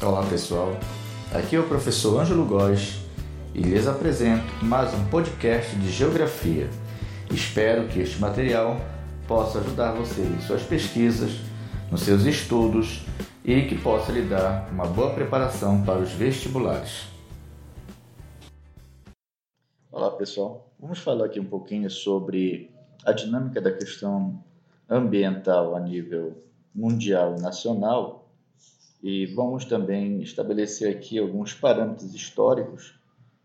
Olá pessoal, aqui é o professor Ângelo Góes e lhes apresento mais um podcast de Geografia. Espero que este material possa ajudar você em suas pesquisas, nos seus estudos e que possa lhe dar uma boa preparação para os vestibulares. Olá pessoal, vamos falar aqui um pouquinho sobre a dinâmica da questão ambiental a nível mundial e nacional e vamos também estabelecer aqui alguns parâmetros históricos,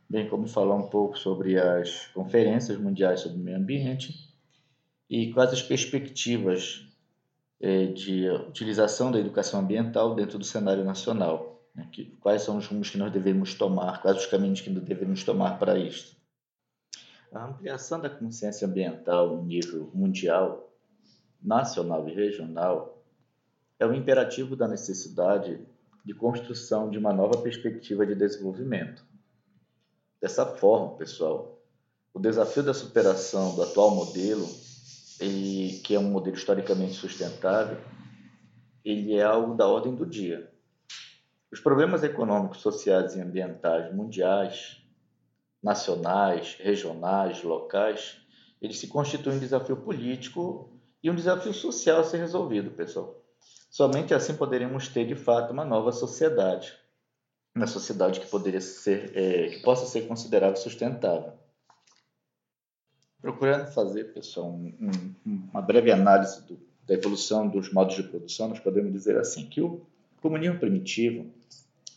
bem como falar um pouco sobre as conferências mundiais sobre meio ambiente e quais as perspectivas eh, de utilização da educação ambiental dentro do cenário nacional. Né? quais são os rumos que nós devemos tomar, quais os caminhos que devemos tomar para isto. A ampliação da consciência ambiental em nível mundial, nacional e regional é o imperativo da necessidade de construção de uma nova perspectiva de desenvolvimento. Dessa forma, pessoal, o desafio da superação do atual modelo, e que é um modelo historicamente sustentável, ele é algo da ordem do dia. Os problemas econômicos, sociais e ambientais mundiais nacionais, regionais, locais, eles se constituem um desafio político e um desafio social a ser resolvido, pessoal. Somente assim poderemos ter de fato uma nova sociedade, uma sociedade que poderia ser, é, que possa ser considerada sustentável. Procurando fazer, pessoal, um, um, uma breve análise do, da evolução dos modos de produção, nós podemos dizer assim que o comunismo primitivo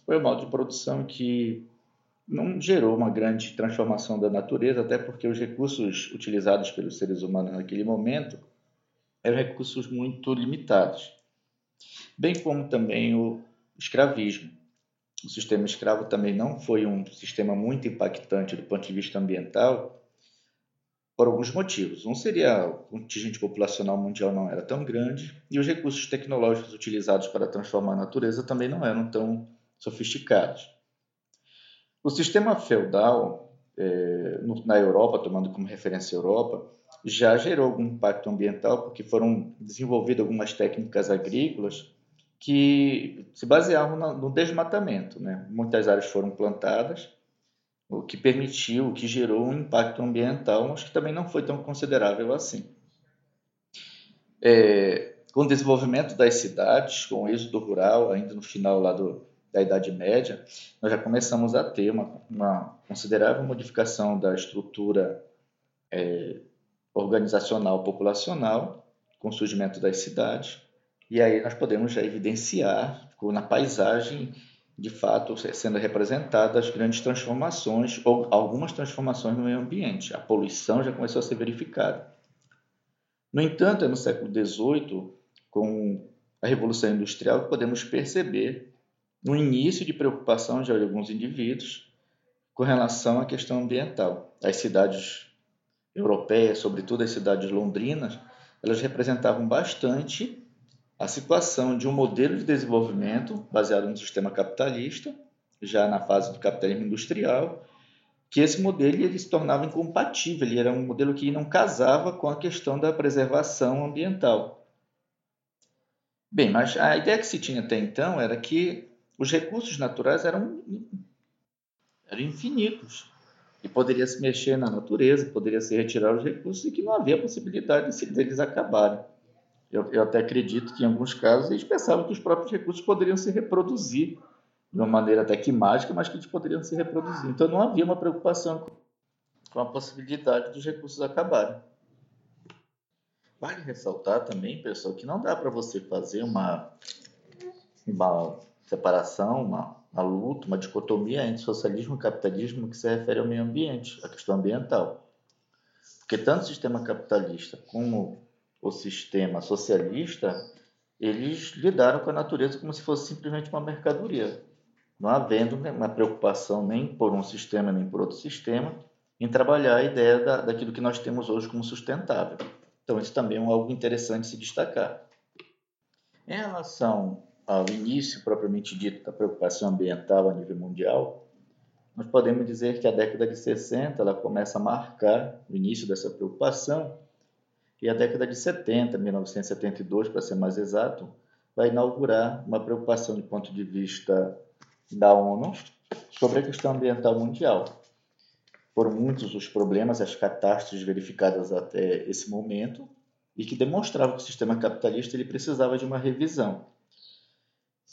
foi o modo de produção que não gerou uma grande transformação da natureza, até porque os recursos utilizados pelos seres humanos naquele momento eram recursos muito limitados, bem como também o escravismo. O sistema escravo também não foi um sistema muito impactante do ponto de vista ambiental, por alguns motivos. Um seria o contingente populacional mundial não era tão grande e os recursos tecnológicos utilizados para transformar a natureza também não eram tão sofisticados. O sistema feudal é, na Europa, tomando como referência a Europa, já gerou algum impacto ambiental porque foram desenvolvidas algumas técnicas agrícolas que se baseavam no desmatamento. Né? Muitas áreas foram plantadas, o que permitiu, o que gerou um impacto ambiental, mas que também não foi tão considerável assim. É, com o desenvolvimento das cidades, com o êxodo rural, ainda no final lá do, da Idade Média, nós já começamos a ter uma, uma considerável modificação da estrutura é, organizacional populacional, com o surgimento das cidades, e aí nós podemos já evidenciar na paisagem, de fato, sendo representadas grandes transformações ou algumas transformações no meio ambiente. A poluição já começou a ser verificada. No entanto, é no século XVIII, com a Revolução Industrial, que podemos perceber no início de preocupação de alguns indivíduos com relação à questão ambiental. As cidades europeias, sobretudo as cidades londrinas, elas representavam bastante a situação de um modelo de desenvolvimento baseado no sistema capitalista, já na fase do capitalismo industrial, que esse modelo ele se tornava incompatível, ele era um modelo que não casava com a questão da preservação ambiental. Bem, mas a ideia que se tinha até então era que os recursos naturais eram, eram infinitos e poderia se mexer na natureza, poderia se retirar os recursos e que não havia possibilidade de deles acabarem. Eu, eu até acredito que em alguns casos eles pensavam que os próprios recursos poderiam se reproduzir de uma maneira até que mágica, mas que eles poderiam se reproduzir. Então não havia uma preocupação com a possibilidade dos recursos acabarem. Vale ressaltar também, pessoal, que não dá para você fazer uma, uma separação, uma, uma luta, uma dicotomia entre socialismo e capitalismo que se refere ao meio ambiente, à questão ambiental. Porque tanto o sistema capitalista como o sistema socialista, eles lidaram com a natureza como se fosse simplesmente uma mercadoria, não havendo uma preocupação nem por um sistema nem por outro sistema em trabalhar a ideia da, daquilo que nós temos hoje como sustentável. Então, isso também é algo interessante se destacar. Em relação ao início propriamente dito da preocupação ambiental a nível mundial, nós podemos dizer que a década de 60 ela começa a marcar o início dessa preocupação e a década de 70, 1972 para ser mais exato, vai inaugurar uma preocupação do ponto de vista da ONU sobre a questão ambiental mundial. Foram muitos os problemas, as catástrofes verificadas até esse momento e que demonstravam que o sistema capitalista ele precisava de uma revisão.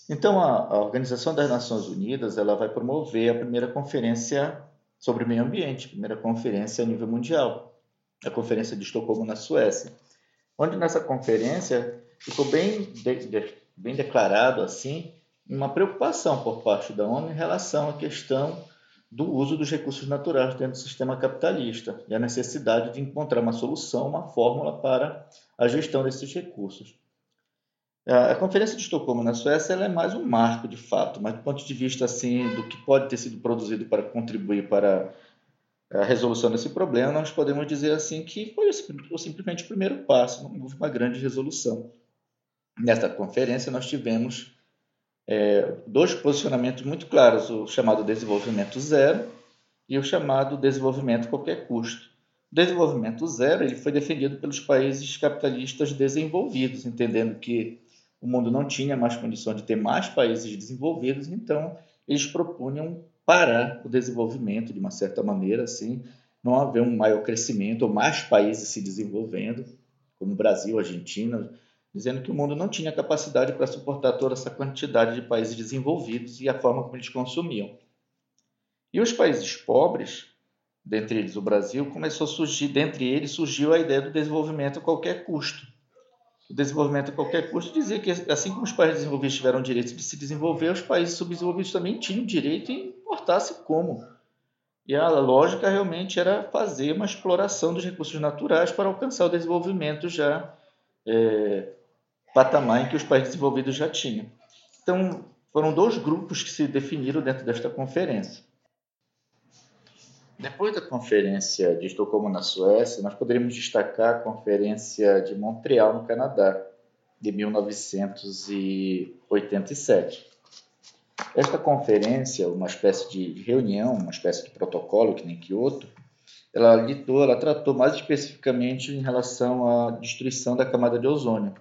Então, a, a Organização das Nações Unidas ela vai promover a primeira conferência sobre meio ambiente, primeira conferência a nível mundial, a Conferência de Estocolmo, na Suécia, onde nessa conferência ficou bem, de, de, bem declarado assim uma preocupação por parte da ONU em relação à questão do uso dos recursos naturais dentro do sistema capitalista e a necessidade de encontrar uma solução, uma fórmula para a gestão desses recursos. A Conferência de Estocolmo na Suécia é mais um marco de fato, mas do ponto de vista assim do que pode ter sido produzido para contribuir para a resolução desse problema, nós podemos dizer assim que foi simplesmente o primeiro passo, não houve uma grande resolução. Nesta conferência nós tivemos é, dois posicionamentos muito claros: o chamado desenvolvimento zero e o chamado desenvolvimento a qualquer custo. O desenvolvimento zero ele foi defendido pelos países capitalistas desenvolvidos, entendendo que o mundo não tinha mais condição de ter mais países desenvolvidos, então eles propunham parar o desenvolvimento de uma certa maneira, assim, não haver um maior crescimento ou mais países se desenvolvendo, como Brasil, Argentina, dizendo que o mundo não tinha capacidade para suportar toda essa quantidade de países desenvolvidos e a forma como eles consumiam. E os países pobres, dentre eles o Brasil, começou a surgir, dentre eles surgiu a ideia do desenvolvimento a qualquer custo. O desenvolvimento a qualquer custo dizia que, assim como os países desenvolvidos tiveram o direito de se desenvolver, os países subdesenvolvidos também tinham direito e importasse como. E a lógica realmente era fazer uma exploração dos recursos naturais para alcançar o desenvolvimento já é, patamar em que os países desenvolvidos já tinham. Então, foram dois grupos que se definiram dentro desta conferência. Depois da conferência de Estocolmo, na Suécia, nós poderíamos destacar a conferência de Montreal, no Canadá, de 1987. Esta conferência, uma espécie de reunião, uma espécie de protocolo, que nem Kyoto, ela lidou, ela tratou mais especificamente em relação à destruição da camada de ozônio,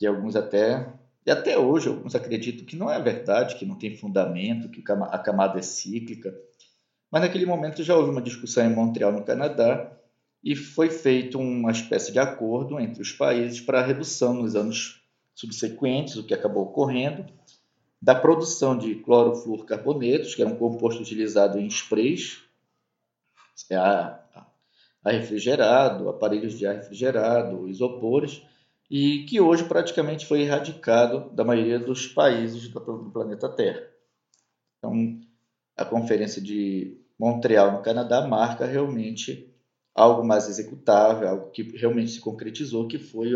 e alguns até e até hoje alguns acreditam que não é verdade, que não tem fundamento, que a camada é cíclica. Mas naquele momento já houve uma discussão em Montreal, no Canadá, e foi feito uma espécie de acordo entre os países para a redução nos anos subsequentes, o que acabou ocorrendo, da produção de clorofluorcarbonetos, que era um composto utilizado em sprays, a, a refrigerado, aparelhos de ar refrigerado, isopores, e que hoje praticamente foi erradicado da maioria dos países do planeta Terra. Então, a Conferência de Montreal, no Canadá, marca realmente algo mais executável, algo que realmente se concretizou, que foi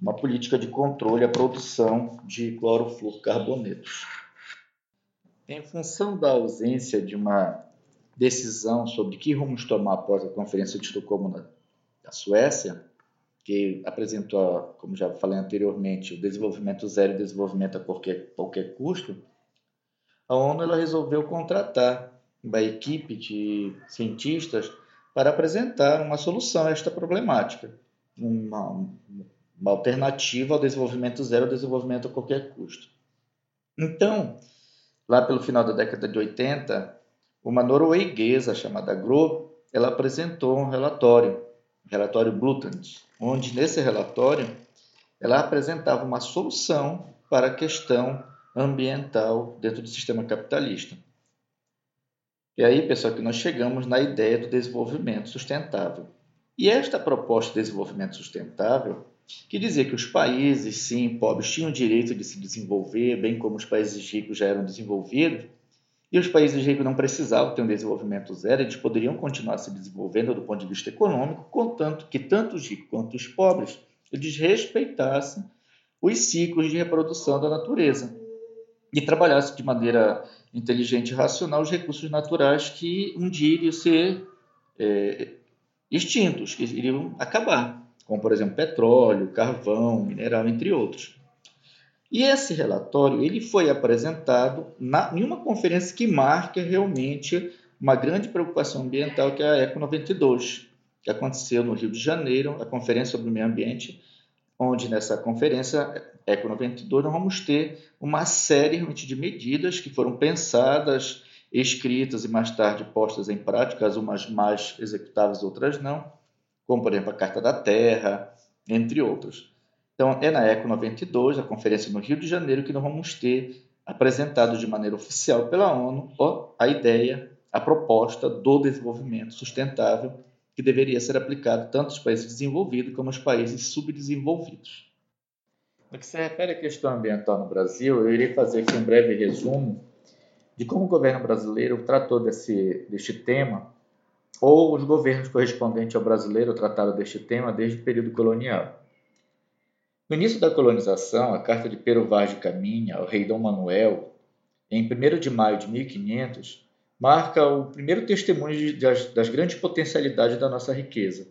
uma política de controle à produção de clorofluorcarbonetos. Em função da ausência de uma decisão sobre que rumos tomar após a Conferência de Estocolmo na Suécia, que apresentou, como já falei anteriormente, o desenvolvimento zero e desenvolvimento a qualquer, qualquer custo, a ONU ela resolveu contratar uma equipe de cientistas para apresentar uma solução a esta problemática, uma, uma alternativa ao desenvolvimento zero, ao desenvolvimento a qualquer custo. Então, lá pelo final da década de 80, uma norueguesa chamada Gro, ela apresentou um relatório relatório Blutant, onde nesse relatório ela apresentava uma solução para a questão ambiental dentro do sistema capitalista. E aí, pessoal, que nós chegamos na ideia do desenvolvimento sustentável. E esta proposta de desenvolvimento sustentável, que dizia que os países, sim, pobres, tinham o direito de se desenvolver, bem como os países ricos já eram desenvolvidos, e os países ricos não precisavam ter um desenvolvimento zero, eles poderiam continuar se desenvolvendo do ponto de vista econômico, contanto que tanto os ricos quanto os pobres eles respeitassem os ciclos de reprodução da natureza e trabalhassem de maneira inteligente e racional os recursos naturais que um dia iriam ser é, extintos, que iriam acabar, como por exemplo petróleo, carvão, mineral, entre outros. E esse relatório ele foi apresentado na, em uma conferência que marca realmente uma grande preocupação ambiental, que é a Eco 92, que aconteceu no Rio de Janeiro, a Conferência sobre o Meio Ambiente, onde nessa conferência ECO 92, nós vamos ter uma série realmente de medidas que foram pensadas, escritas e mais tarde postas em prática, umas mais executáveis, outras não, como por exemplo a Carta da Terra, entre outros. Então, é na ECO 92, a conferência no Rio de Janeiro, que nós vamos ter apresentado de maneira oficial pela ONU a ideia, a proposta do desenvolvimento sustentável que deveria ser aplicado tanto aos países desenvolvidos como aos países subdesenvolvidos. No que se refere à questão ambiental no Brasil, eu irei fazer aqui um breve resumo de como o governo brasileiro tratou desse, deste tema, ou os governos correspondentes ao brasileiro trataram deste tema desde o período colonial. No início da colonização, a carta de Pero Vaz de Caminha ao rei Dom Manuel, em 1 de maio de 1500, marca o primeiro testemunho das, das grandes potencialidades da nossa riqueza.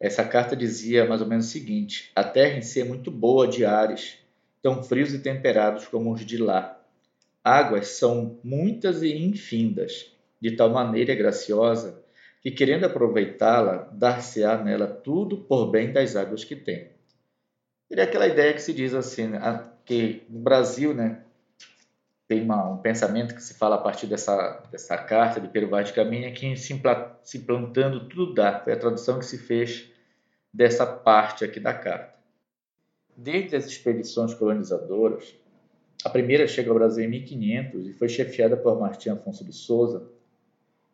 Essa carta dizia mais ou menos o seguinte: A terra em si é muito boa de ares, tão frios e temperados como os de lá. Águas são muitas e infindas, de tal maneira e graciosa que, querendo aproveitá-la, dar-se-á nela tudo por bem das águas que tem. Seria aquela ideia que se diz assim, né, que no Brasil, né, tem uma, um pensamento que se fala a partir dessa, dessa carta de Pero Vaz de Caminha que se, se tudo dá. Foi a tradução que se fez dessa parte aqui da carta. Desde as expedições colonizadoras, a primeira chega ao Brasil em 1500 e foi chefiada por Martim Afonso de Souza.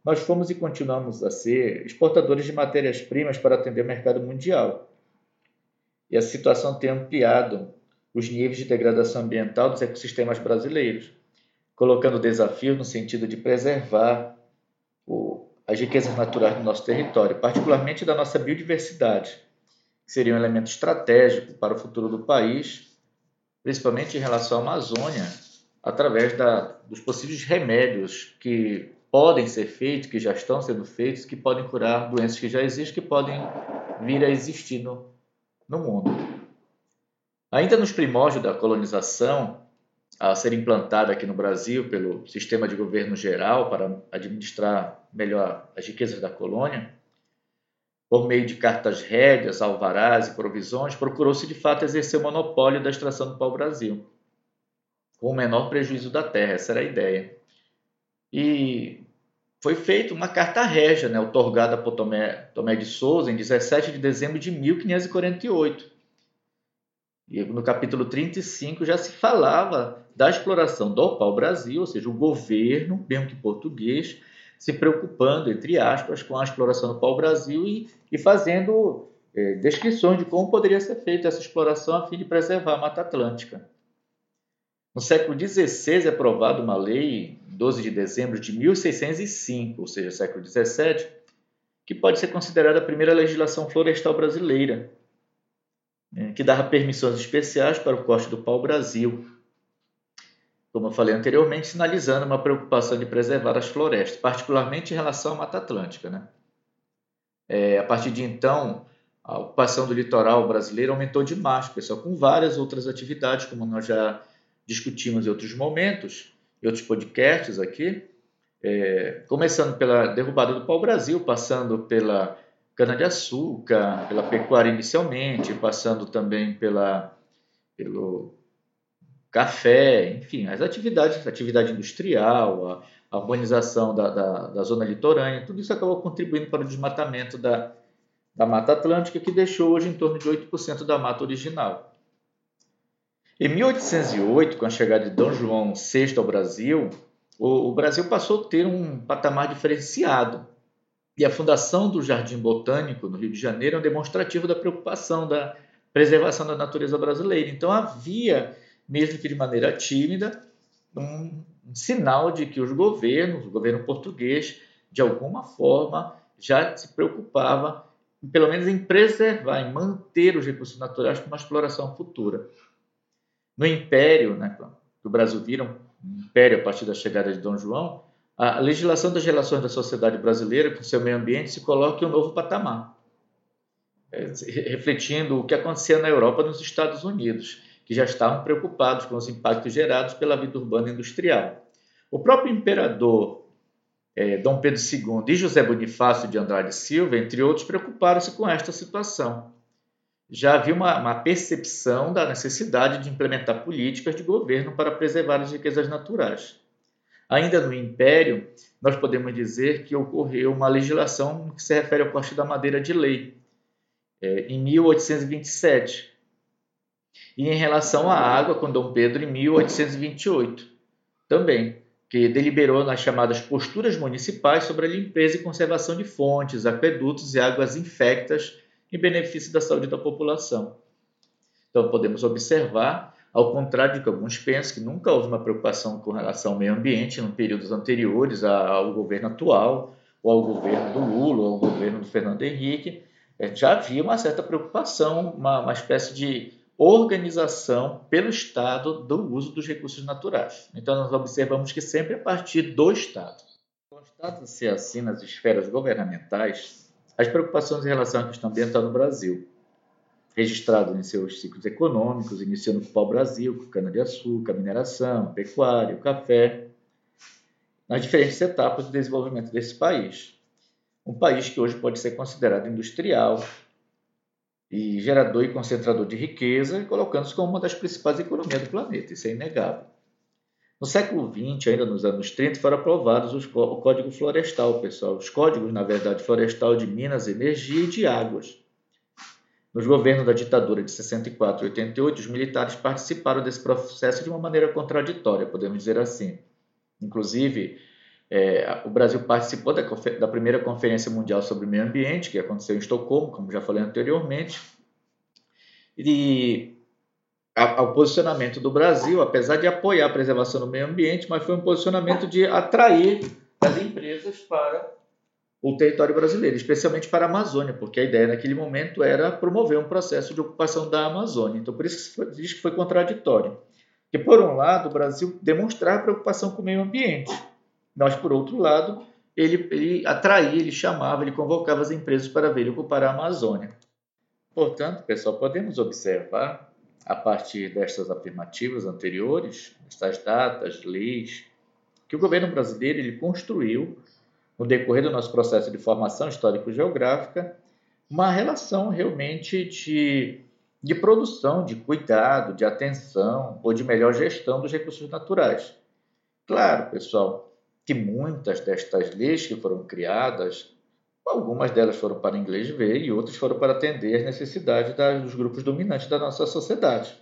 Nós fomos e continuamos a ser exportadores de matérias-primas para atender o mercado mundial e a situação tem ampliado os níveis de degradação ambiental dos ecossistemas brasileiros, colocando desafios no sentido de preservar o, as riquezas naturais do nosso território, particularmente da nossa biodiversidade, que seria um elemento estratégico para o futuro do país, principalmente em relação à Amazônia, através da, dos possíveis remédios que podem ser feitos, que já estão sendo feitos, que podem curar doenças que já existem, que podem vir a existir no, no mundo. Ainda nos primórdios da colonização, a ser implantada aqui no Brasil pelo sistema de governo geral para administrar melhor as riquezas da colônia, por meio de cartas rédeas, alvarás e provisões, procurou-se de fato exercer o monopólio da extração do pau-brasil, com o menor prejuízo da terra, essa era a ideia. E foi feita uma carta régia, né, otorgada por Tomé, Tomé de Souza em 17 de dezembro de 1548. E no capítulo 35 já se falava da exploração do pau-brasil, ou seja, o governo, mesmo que português, se preocupando, entre aspas, com a exploração do pau-brasil e, e fazendo é, descrições de como poderia ser feita essa exploração a fim de preservar a Mata Atlântica. No século XVI é aprovada uma lei, 12 de dezembro de 1605, ou seja, século XVII, que pode ser considerada a primeira legislação florestal brasileira, né, que dava permissões especiais para o corte do pau-brasil, como eu falei anteriormente, sinalizando uma preocupação de preservar as florestas, particularmente em relação à Mata Atlântica. Né? É, a partir de então, a ocupação do litoral brasileiro aumentou demais, pessoal, com várias outras atividades, como nós já discutimos em outros momentos, em outros podcasts aqui, é, começando pela derrubada do pau-brasil, passando pela cana-de-açúcar, pela pecuária inicialmente, passando também pela, pelo café, enfim, as atividades, atividade industrial, a, a urbanização da, da, da, zona litorânea, tudo isso acabou contribuindo para o desmatamento da, da Mata Atlântica, que deixou hoje em torno de 8% da mata original. Em 1808, com a chegada de Dom João VI ao Brasil, o, Brasil passou a ter um patamar diferenciado. E a fundação do Jardim Botânico, no Rio de Janeiro, é um demonstrativo da preocupação da preservação da natureza brasileira. Então havia, mesmo que de maneira tímida, um, sinal de que os governos, o governo português, de alguma forma, já se preocupava, pelo menos em preservar, em manter os recursos naturais para uma exploração futura. No Império, né, que o Brasil vira um império a partir da chegada de Dom João, a legislação das relações da sociedade brasileira com seu meio ambiente se coloca em um novo patamar, é, refletindo o que acontecia na Europa e nos Estados Unidos, que já estavam preocupados com os impactos gerados pela vida urbana industrial. O próprio imperador é, Dom Pedro II e José Bonifácio de Andrade Silva, entre outros, preocuparam-se com esta situação já havia uma, uma, percepção da necessidade de implementar políticas de governo para preservar as riquezas naturais. Ainda no Império, nós podemos dizer que ocorreu uma legislação que se refere ao corte da madeira de lei, é, em 1827, e em relação à água, com Dom Pedro, em 1828, também, que deliberou nas chamadas posturas municipais sobre a limpeza e conservação de fontes, aquedutos e águas infectas em benefício da saúde da população. Então, podemos observar, ao contrário de que alguns pensam, que nunca houve uma preocupação com relação ao meio ambiente em períodos anteriores ao governo atual, ou ao governo do Lula, ou ao governo do Fernando Henrique, é, já havia uma certa preocupação, uma, uma espécie de organização pelo Estado do uso dos recursos naturais. Então, nós observamos que sempre a partir do Estado. Constata-se assim nas esferas governamentais as preocupações em relação à questão ambiental no Brasil, registradas em seus ciclos econômicos, iniciando com o pau-brasil, com cana-de-açúcar, mineração, pecuária, o café, nas diferentes etapas do desenvolvimento desse país. Um país que hoje pode ser considerado industrial e gerador e concentrador de riqueza, colocando-se como uma das principais economias do planeta, isso é inegável. No século XX, ainda nos anos 30, foram aprovados os, o Código Florestal, pessoal. Os códigos, na verdade, florestal de Minas, Energia e de Águas. Nos governos da ditadura de 64 e 88, os militares participaram desse processo de uma maneira contraditória, podemos dizer assim. Inclusive, é, o Brasil participou da, da primeira Conferência Mundial sobre Meio Ambiente, que aconteceu em Estocolmo, como já falei anteriormente, e ao posicionamento do Brasil, apesar de apoiar a preservação do meio ambiente, mas foi um posicionamento de atrair as empresas para o território brasileiro, especialmente para a Amazônia, porque a ideia naquele momento era promover um processo de ocupação da Amazônia. Então, por isso que diz que foi contraditório. Que, por um lado, o Brasil demonstrar preocupação com o meio ambiente, mas, por outro lado, ele, ele atraía, ele chamava, ele convocava as empresas para vir ocupar a Amazônia. Portanto, pessoal, podemos observar a partir destas afirmativas anteriores, estas datas, leis, que o governo brasileiro ele construiu, no decorrer do nosso processo de formação histórico-geográfica, uma relação realmente de, de produção, de cuidado, de atenção ou de melhor gestão dos recursos naturais. Claro, pessoal, que muitas destas leis que foram criadas Algumas delas foram para inglês ver e outras foram para atender as necessidades dos grupos dominantes da nossa sociedade.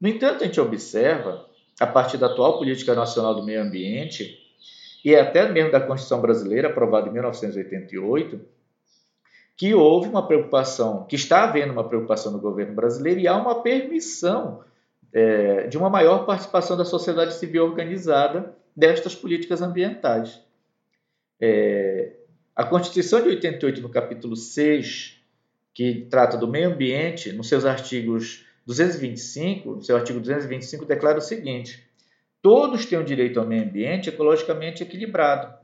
No entanto, a gente observa, a partir da atual Política Nacional do Meio Ambiente e até mesmo da Constituição Brasileira, aprovada em 1988, que houve uma preocupação, que está havendo uma preocupação no governo brasileiro e há uma permissão é, de uma maior participação da sociedade civil organizada destas políticas ambientais. É, a Constituição de 88, no capítulo 6, que trata do meio ambiente, nos seus artigos 225, no seu artigo 225, declara o seguinte: todos têm o direito ao meio ambiente ecologicamente equilibrado,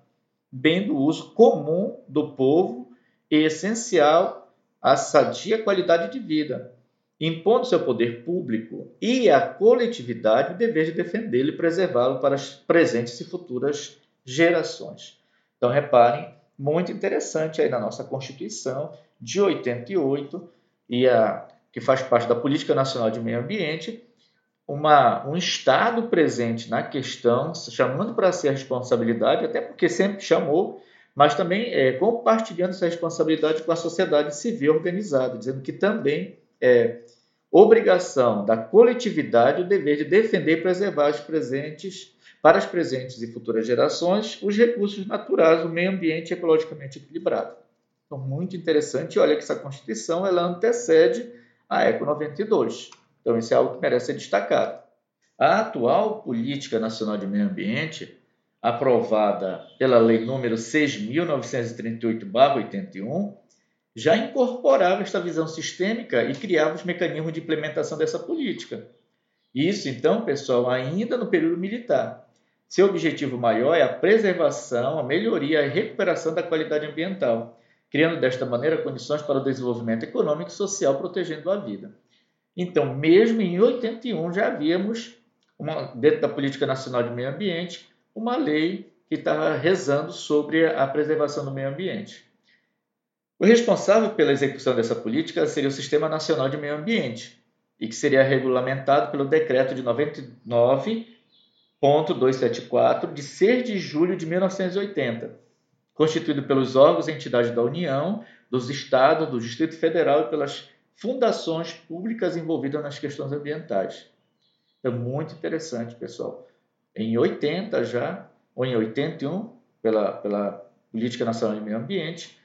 bem do uso comum do povo e essencial à sadia qualidade de vida, impondo seu poder público e à coletividade o dever de defendê-lo e preservá-lo para as presentes e futuras gerações. Então, reparem muito interessante aí na nossa Constituição de 88 e a que faz parte da Política Nacional de Meio Ambiente, uma, um Estado presente na questão, chamando para si a responsabilidade, até porque sempre chamou, mas também é, compartilhando essa responsabilidade com a sociedade civil organizada, dizendo que também é obrigação da coletividade o dever de defender e preservar os presentes para as presentes e futuras gerações os recursos naturais, o meio ambiente ecologicamente equilibrado. Então, muito interessante. Olha que essa Constituição ela antecede a ECO 92. Então, isso é algo que merece ser destacado. A atual Política Nacional de Meio Ambiente, aprovada pela Lei número 6.938-81, já incorporava esta visão sistêmica e criava os mecanismos de implementação dessa política. Isso, então, pessoal, ainda no período militar. Seu objetivo maior é a preservação, a melhoria e a recuperação da qualidade ambiental, criando desta maneira condições para o desenvolvimento econômico e social, protegendo a vida. Então, mesmo em 81 já havíamos, uma, dentro da Política Nacional de Meio Ambiente, uma lei que estava rezando sobre a preservação do meio ambiente. O responsável pela execução dessa política seria o Sistema Nacional de Meio Ambiente, e que seria regulamentado pelo decreto de 99.274 de 6 de julho de 1980, constituído pelos órgãos e entidades da União, dos estados, do Distrito Federal e pelas fundações públicas envolvidas nas questões ambientais. É muito interessante, pessoal. Em 80 já, ou em 81, pela, pela Política Nacional de Meio Ambiente,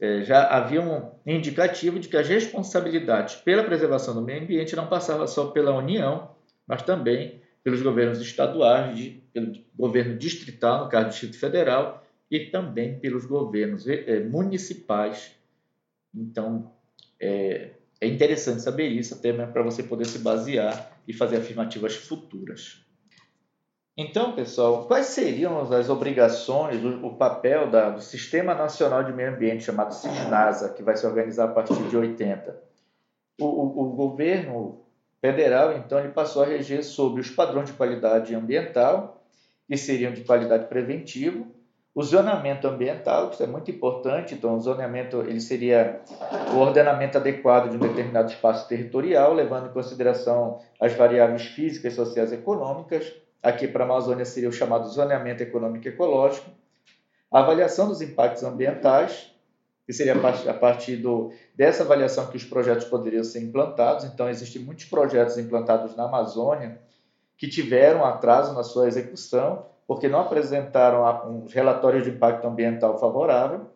é, já havia um indicativo de que as responsabilidades pela preservação do meio ambiente não passavam só pela União, mas também pelos governos estaduais, pelo governo distrital, no caso do Distrito Federal, e também pelos governos é, municipais. Então, é, é interessante saber isso, até para você poder se basear e fazer afirmativas futuras. Então, pessoal, quais seriam as obrigações, o, papel da, do Sistema Nacional de Meio Ambiente, chamado SISNASA, que vai se organizar a partir de 80? O, o, o governo federal, então, ele passou a reger sobre os padrões de qualidade ambiental, que seriam de qualidade preventiva, o zonamento ambiental, que é muito importante, então o zoneamento ele seria o ordenamento adequado de um determinado espaço territorial, levando em consideração as variáveis físicas, sociais e econômicas. Aqui para a Amazônia seria o chamado zoneamento econômico ecológico. A avaliação dos impactos ambientais, que seria a partir do, dessa avaliação que os projetos poderiam ser implantados. Então, existem muitos projetos implantados na Amazônia que tiveram atraso na sua execução porque não apresentaram um relatório de impacto ambiental favorável.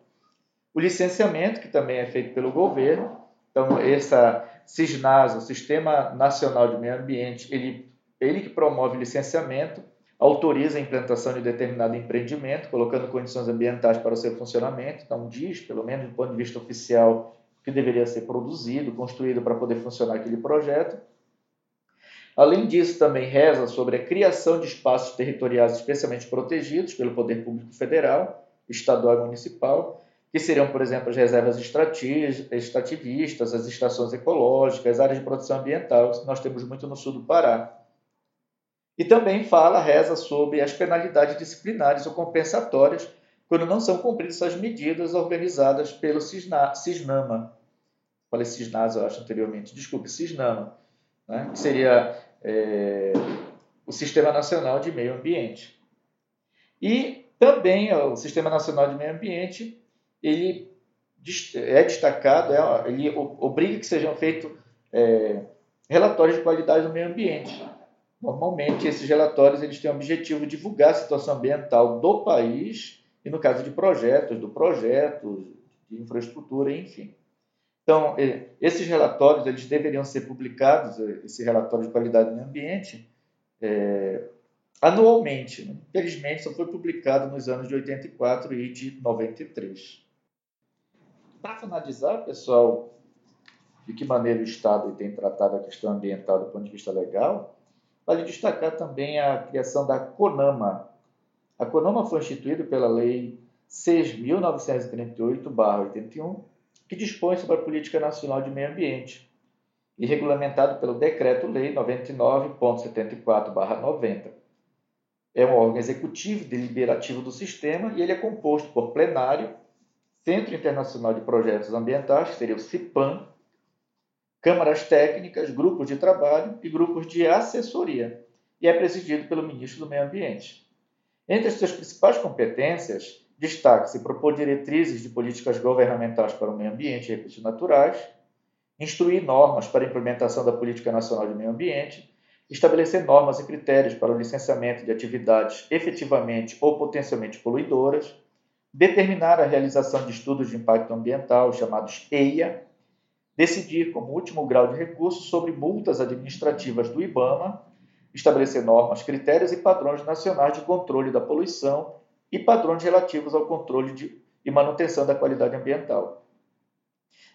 O licenciamento, que também é feito pelo governo. Então, essa SISNAS, o Sistema Nacional de Meio Ambiente, ele, ele que promove licenciamento, autoriza a implantação de determinado empreendimento, colocando condições ambientais para o seu funcionamento. Então, diz, pelo menos do ponto de vista oficial, que deveria ser produzido, construído para poder funcionar aquele projeto. Além disso, também reza sobre a criação de espaços territoriais especialmente protegidos pelo poder público federal, estadual e municipal, que seriam, por exemplo, as reservas extrativistas, as estações ecológicas, as áreas de proteção ambiental, que nós temos muito no sul do Pará. E também fala, reza sobre as penalidades disciplinares ou compensatórias quando não são cumpridas as medidas organizadas pelo Cisna, Cisnama. Falei Cisnas, eu acho, anteriormente. Desculpe, Cisnama. Né? Que seria é, o Sistema Nacional de Meio Ambiente. E também o Sistema Nacional de Meio Ambiente ele é destacado, é, ele obriga que sejam feitos é, relatórios de qualidade do meio ambiente. Normalmente, esses relatórios eles têm o objetivo de divulgar a situação ambiental do país e, no caso de projetos, do projeto, de infraestrutura, enfim. Então, esses relatórios eles deveriam ser publicados, eh, esse relatório de qualidade do ambiente, é, anualmente. Né? Infelizmente, só foi publicado nos anos de 84 e de 93. Para finalizar, pessoal, de que maneira o Estado tem tratado a questão ambiental do ponto de vista legal, vale destacar também a criação da CONAMA. A CONAMA foi instituída pela Lei 6.938-81, que dispõe sobre a Política Nacional de Meio Ambiente e regulamentado pelo Decreto-Lei 99.74/90. É um órgão executivo deliberativo do sistema e ele é composto por plenário, Centro Internacional de Projetos Ambientais, que seria o CIPAM, câmaras técnicas, grupos de trabalho e grupos de assessoria, e é presidido pelo ministro do Meio Ambiente. Entre as suas principais competências Destaque-se propor diretrizes de políticas governamentais para o meio ambiente e recursos naturais, instruir normas para a implementação da Política Nacional de Meio Ambiente, estabelecer normas e critérios para o licenciamento de atividades efetivamente ou potencialmente poluidoras, determinar a realização de estudos de impacto ambiental, chamados EIA, decidir como último grau de recurso sobre multas administrativas do IBAMA, estabelecer normas, critérios e padrões nacionais de controle da poluição e padrões relativos ao controle de, e manutenção da qualidade ambiental.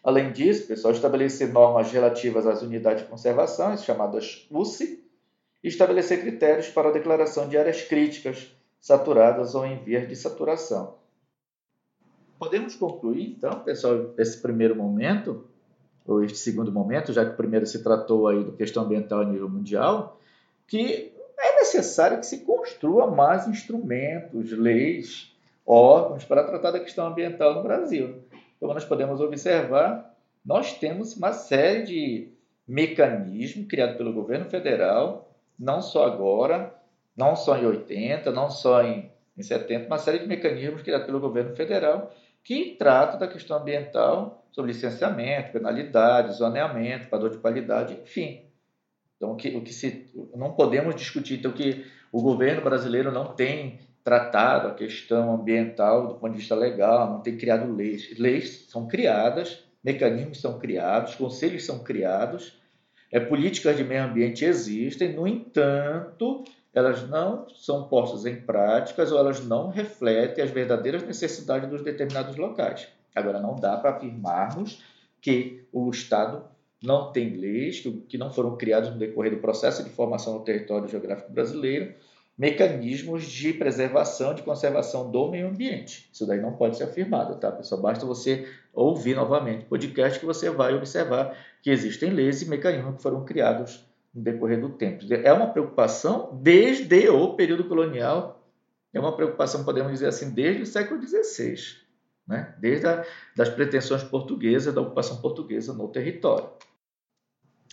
Além disso, pessoal, estabelecer normas relativas às unidades de conservação, chamadas UCI, e estabelecer critérios para a declaração de áreas críticas, saturadas ou em vias de saturação. Podemos concluir, então, pessoal, esse primeiro momento, ou este segundo momento, já que o primeiro se tratou aí da questão ambiental a nível mundial, que necessário que se construa mais instrumentos, leis, órgãos para tratar da questão ambiental no Brasil. como nós podemos observar, nós temos uma série de mecanismos criados pelo governo federal, não só agora, não só em 80, não só em, em 70, uma série de mecanismos criados pelo governo federal que tratam da questão ambiental, sobre licenciamento, penalidade, zoneamento, padrão de qualidade, enfim. Então, o que, o que se, não podemos discutir, então, que o governo brasileiro não tem tratado a questão ambiental do ponto de vista legal, não tem criado leis. Leis são criadas, mecanismos são criados, conselhos são criados, é, políticas de meio ambiente existem, no entanto, elas não são postas em práticas ou elas não refletem as verdadeiras necessidades dos determinados locais. Agora, não dá para afirmarmos que o Estado não tem leis, que não foram criadas no decorrer do processo de formação do território geográfico brasileiro, mecanismos de preservação, de conservação do meio ambiente. Isso daí não pode ser afirmado, tá, pessoal? Basta você ouvir novamente o podcast que você vai observar que existem leis e mecanismos que foram criados no decorrer do tempo. É uma preocupação desde o período colonial, é uma preocupação, podemos dizer assim, desde o século XVI, né? desde a, das pretensões portuguesas, da ocupação portuguesa no território.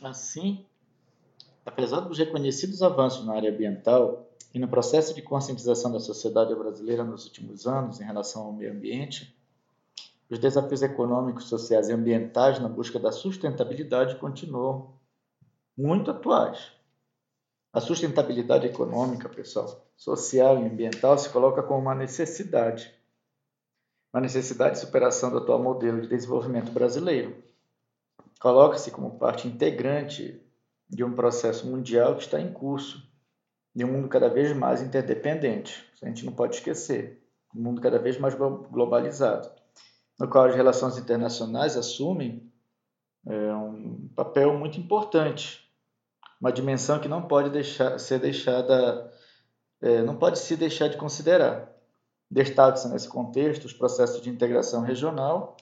Assim, apesar dos reconhecidos avanços na área ambiental, e no processo de conscientização da sociedade brasileira nos últimos anos em relação ao meio ambiente, os desafios econômicos, sociais e ambientais na busca da sustentabilidade continuam muito atuais. A sustentabilidade econômica, pessoal, social e ambiental se coloca como uma necessidade, uma necessidade de superação do atual modelo de desenvolvimento brasileiro. Coloca-se como parte integrante de um processo mundial que está em curso de um mundo cada vez mais interdependente. Isso a gente não pode esquecer. Um mundo cada vez mais globalizado, no qual as relações internacionais assumem é, um papel muito importante, uma dimensão que não pode deixar, ser deixada, é, não pode se deixar de considerar. Destaque-se nesse contexto os processos de integração regional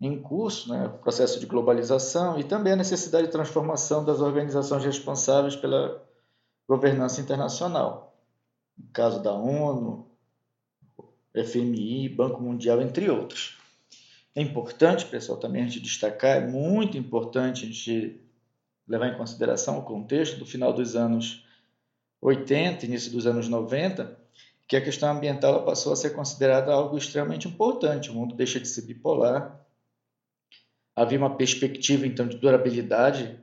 em curso, né, o processo de globalização e também a necessidade de transformação das organizações responsáveis pela governança internacional. No caso da ONU, FMI, Banco Mundial, entre outros. É importante, pessoal, também a gente destacar, é muito importante a gente levar em consideração o contexto do final dos anos 80, início dos anos 90, que a questão ambiental passou a ser considerada algo extremamente importante. O mundo deixa de ser bipolar. Havia uma perspectiva, então, de durabilidade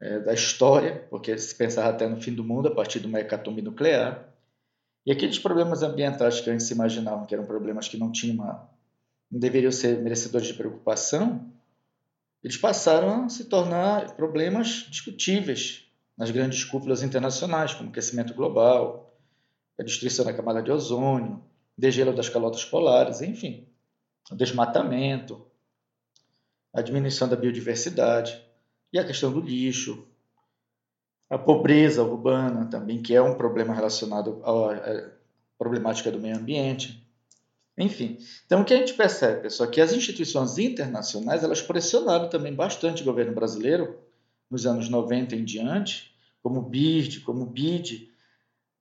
é, da história, porque se pensava até no fim do mundo a partir de uma hecatombe nuclear. E aqueles problemas ambientais que antes se imaginavam que eram problemas que não tinham uma, não deveriam ser merecedores de preocupação, eles passaram a se tornar problemas discutíveis nas grandes cúpulas internacionais, como aquecimento global, a destruição da camada de ozônio, degelo das calotas polares, enfim, o desmatamento, a diminuição da biodiversidade e a questão do lixo, a pobreza urbana também, que é um problema relacionado à problemática do meio ambiente. Enfim, então o que a gente percebe, pessoal, é que as instituições internacionais elas pressionaram também bastante o governo brasileiro nos anos 90 em diante, como o BID, como o BID,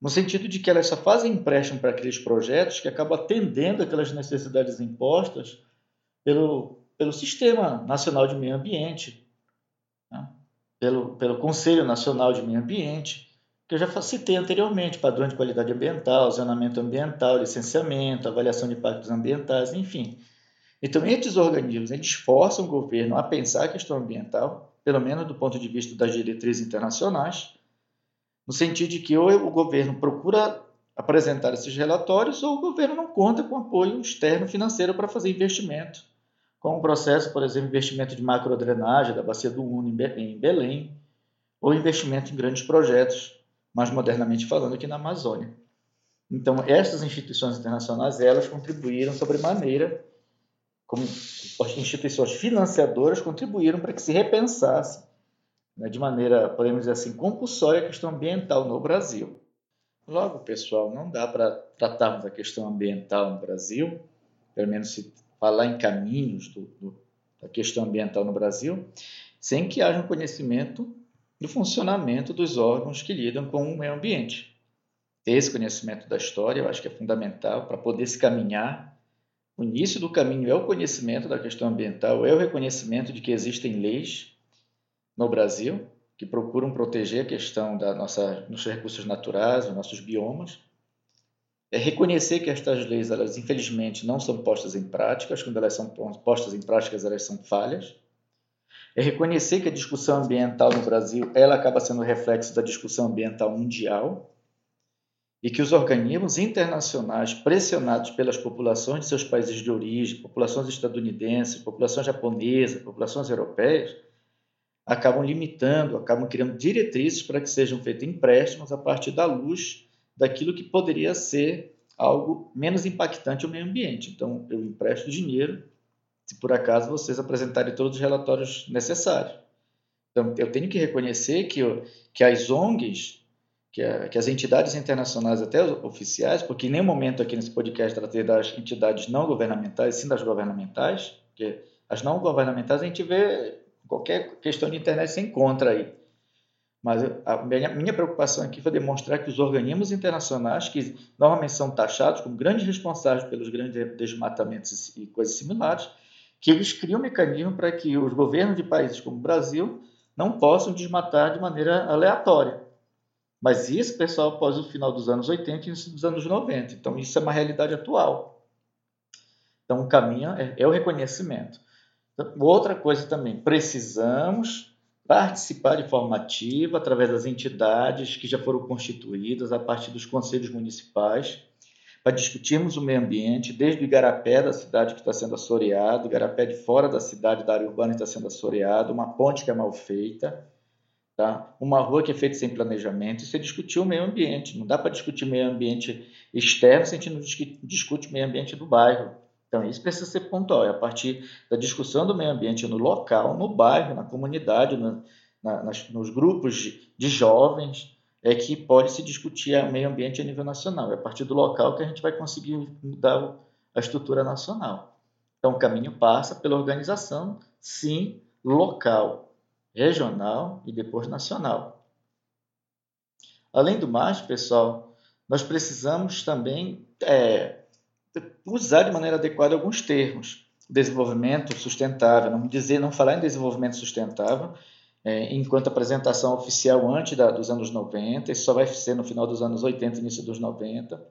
no sentido de que elas só fazem empréstimo para aqueles projetos que acabam atendendo aquelas necessidades impostas pelo, pelo Sistema Nacional de Meio Ambiente, pelo, pelo Conselho Nacional de Meio Ambiente, que eu já citei anteriormente, padrões de qualidade ambiental, zonamento ambiental, licenciamento, avaliação de impactos ambientais, enfim. Então, esses organismos eles forçam o governo a pensar a questão ambiental, pelo menos do ponto de vista das diretrizes internacionais, no sentido de que ou o governo procura apresentar esses relatórios ou o governo não conta com apoio externo financeiro para fazer investimento com o processo, por exemplo, investimento de macrodrenagem da bacia do Uno em Belém, ou investimento em grandes projetos, mais modernamente falando, aqui na Amazônia. Então, essas instituições internacionais, elas contribuíram sobremaneira, como instituições financiadoras, contribuíram para que se repensasse, né, de maneira, podemos dizer assim, compulsória a questão ambiental no Brasil. Logo, pessoal, não dá para tratarmos a questão ambiental no Brasil, pelo menos se falar em caminhos do, do, da questão ambiental no Brasil, sem que haja um conhecimento do funcionamento dos órgãos que lidam com o meio ambiente. Ter esse conhecimento da história, eu acho que é fundamental para poder se caminhar O início do caminho é o conhecimento da questão ambiental, é o reconhecimento de que existem leis no Brasil que procuram proteger a questão da nossa, recursos naturais, dos nossos biomas. É reconhecer que estas leis, elas infelizmente não são postas em práticas, quando elas são postas em práticas, elas são falhas. É reconhecer que a discussão ambiental no Brasil, ela acaba sendo reflexo da discussão ambiental mundial e que os organismos internacionais pressionados pelas populações de seus países de origem, populações estadunidenses, populações japonesas, populações europeias, acabam limitando, acabam criando diretrizes para que sejam feitos empréstimos a partir da luz daquilo que poderia ser algo menos impactante ao meio ambiente. Então, eu empresto dinheiro se por acaso vocês apresentarem todos os relatórios necessários. Então, eu tenho que reconhecer que, que as ONGs que, a, que, as entidades internacionais, até oficiais, porque em nenhum momento aqui nesse podcast tratei das entidades não governamentais, sim das governamentais, porque as não governamentais a gente vê qualquer questão de internet se encontra aí. Mas a minha, minha preocupação aqui foi demonstrar que os organismos internacionais, que normalmente são taxados como grandes responsáveis pelos grandes desmatamentos e coisas similares, que eles criam um mecanismo para que os governos de países como o Brasil não possam desmatar de maneira aleatória. Mas isso, pessoal, após o final dos anos 80 e início dos anos 90. Então, isso é uma realidade atual. Então, o caminho é, é o reconhecimento. Então, outra coisa também, precisamos participar de forma ativa através das entidades que já foram constituídas a partir dos conselhos municipais para discutirmos o meio ambiente, desde o igarapé da cidade que está sendo assoreado, o igarapé de fora da cidade, da área urbana que está sendo assoreado, uma ponte que é mal feita, Tá? Uma rua que é feita sem planejamento, isso é discutir o meio ambiente. Não dá para discutir meio ambiente externo se a gente não discute o meio ambiente do bairro. Então, isso precisa ser pontual. É a partir da discussão do meio ambiente no local, no bairro, na comunidade, na, nas, nos grupos de, de, jovens, é que pode se discutir o meio ambiente a nível nacional. É a partir do local que a gente vai conseguir mudar a estrutura nacional. Então, o caminho passa pela organização, sim, local regional e depois nacional. Além do mais, pessoal, nós precisamos também é, usar de maneira adequada alguns termos. Desenvolvimento sustentável, não dizer, não falar em desenvolvimento sustentável, é, enquanto apresentação oficial antes da, dos anos 90, isso só vai ser no final dos anos 80, início dos 90.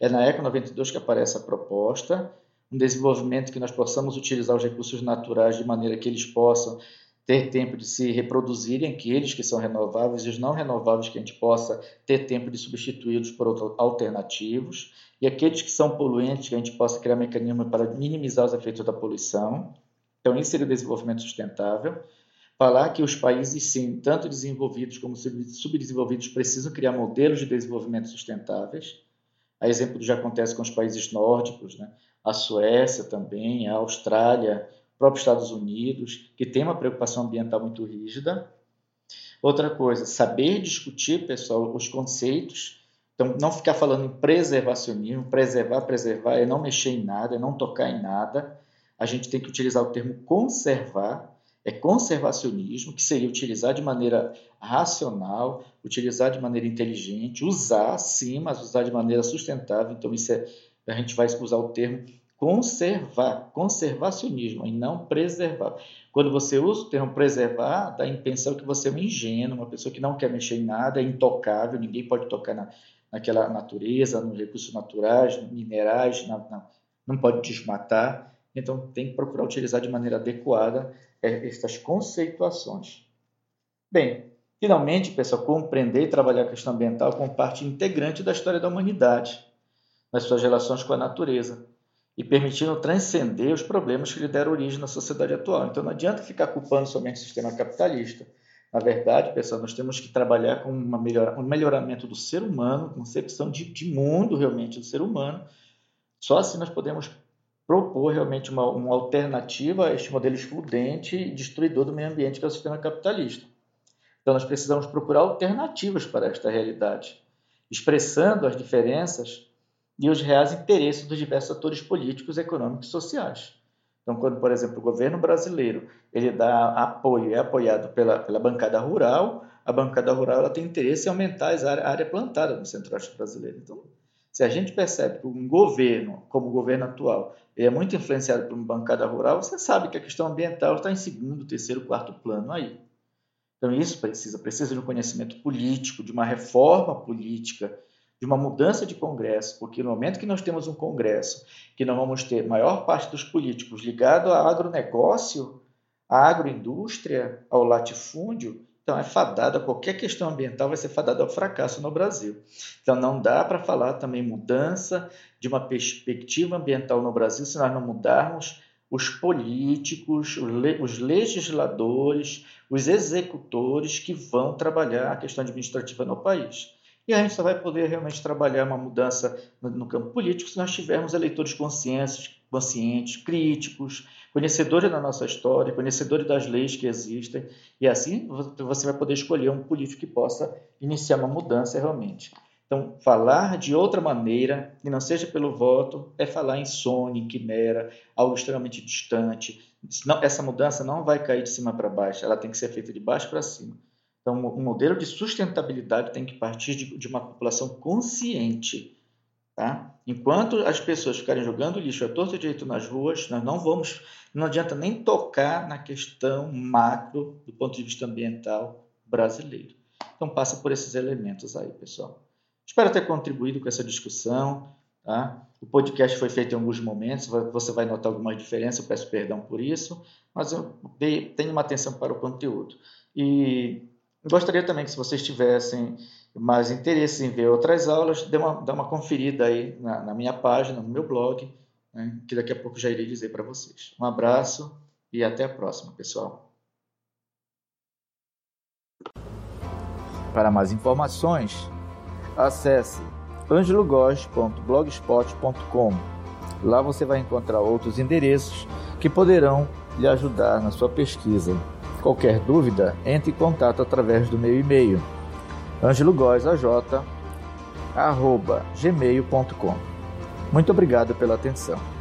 É na ECO 92 que aparece a proposta, um desenvolvimento que nós possamos utilizar os recursos naturais de maneira que eles possam ter tempo de se reproduzirem, aqueles que são renováveis e os não renováveis que a gente possa ter tempo de substituí-los por alternativos, e aqueles que são poluentes que a gente possa criar mecanismos para minimizar os efeitos da poluição. Então, isso seria o desenvolvimento sustentável. Falar que os países, sim, tanto desenvolvidos como subdesenvolvidos, precisam criar modelos de desenvolvimento sustentáveis. A exemplo do que já acontece com os países nórdicos, né? a Suécia também, a Austrália, próprios Estados Unidos, que tem uma preocupação ambiental muito rígida. Outra coisa, saber discutir, pessoal, os conceitos. Então, não ficar falando em preservacionismo, preservar, preservar, é não mexer em nada, é não tocar em nada. A gente tem que utilizar o termo conservar, é conservacionismo, que seria utilizar de maneira racional, utilizar de maneira inteligente, usar sim, mas usar de maneira sustentável. Então, isso é, a gente vai usar o termo conservar, conservacionismo e não preservar. Quando você usa o termo preservar, dá a impressão que você é um ingênuo, uma pessoa que não quer mexer em nada, é intocável, ninguém pode tocar na, naquela natureza, nos recursos naturais, minerais, na, na, não pode desmatar. Então, tem que procurar utilizar de maneira adequada é, essas conceituações. Bem, finalmente, pessoal, compreender e trabalhar a questão ambiental como parte integrante da história da humanidade, nas suas relações com a natureza e permitindo transcender os problemas que lhe deram origem na sociedade atual. Então não adianta ficar culpando somente o sistema capitalista. Na verdade, pessoal, nós temos que trabalhar com uma melhora, um melhoramento do ser humano, concepção de, de, mundo realmente do ser humano. Só assim nós podemos propor realmente uma, uma alternativa a este modelo excludente e destruidor do meio ambiente que é o sistema capitalista. Então nós precisamos procurar alternativas para esta realidade, expressando as diferenças e os reais interesses dos diversos atores políticos, econômicos e sociais. Então, quando, por exemplo, o governo brasileiro ele dá apoio, é apoiado pela, pela bancada rural, a bancada rural ela tem interesse em aumentar a área, plantada no centro-oeste brasileiro. Então, Se a gente percebe que um governo, como o governo atual, é muito influenciado por uma bancada rural, você sabe que a questão ambiental está em segundo, terceiro, quarto plano aí. Então isso precisa, precisa de um conhecimento político, de uma reforma política, de uma mudança de Congresso, porque no momento que nós temos um Congresso, que nós vamos ter maior parte dos políticos ligado ao agronegócio, à agroindústria, ao latifúndio, então é fadado, qualquer questão ambiental vai ser fadada ao fracasso no Brasil. Então não dá para falar também mudança de uma perspectiva ambiental no Brasil se nós não mudarmos os políticos, os legisladores, os executores que vão trabalhar a questão administrativa no país. E a gente só vai poder realmente trabalhar uma mudança no, campo político se nós tivermos eleitores conscientes, conscientes, críticos, conhecedores da nossa história, conhecedores das leis que existem, e assim você vai poder escolher um político que possa iniciar uma mudança realmente. Então, falar de outra maneira, que não seja pelo voto, é falar em sonho, em quimera, algo extremamente distante. Essa mudança não vai cair de cima para baixo, ela tem que ser feita de baixo para cima. Então, um modelo de sustentabilidade tem que partir de, de uma população consciente. Tá? Enquanto as pessoas ficarem jogando lixo a torto direito nas ruas, nós não vamos, não adianta nem tocar na questão macro do ponto de vista ambiental brasileiro. Então passa por esses elementos aí, pessoal. Espero ter contribuído com essa discussão. Tá? O podcast foi feito em alguns momentos, você vai notar algumas diferenças, eu peço perdão por isso, mas eu tenho uma atenção para o conteúdo. E Gostaria também que se vocês tivessem mais interesse em ver outras aulas, dê uma, dê uma conferida aí na, na minha página, no meu blog, né, que daqui a pouco já irei dizer para vocês. Um abraço e até a próxima, pessoal. Para mais informações, acesse angelogos.blogspot.com. Lá você vai encontrar outros endereços que poderão lhe ajudar na sua pesquisa. Qualquer dúvida, entre em contato através do meu e-mail angelogosaj@gmail.com. Muito obrigado pela atenção.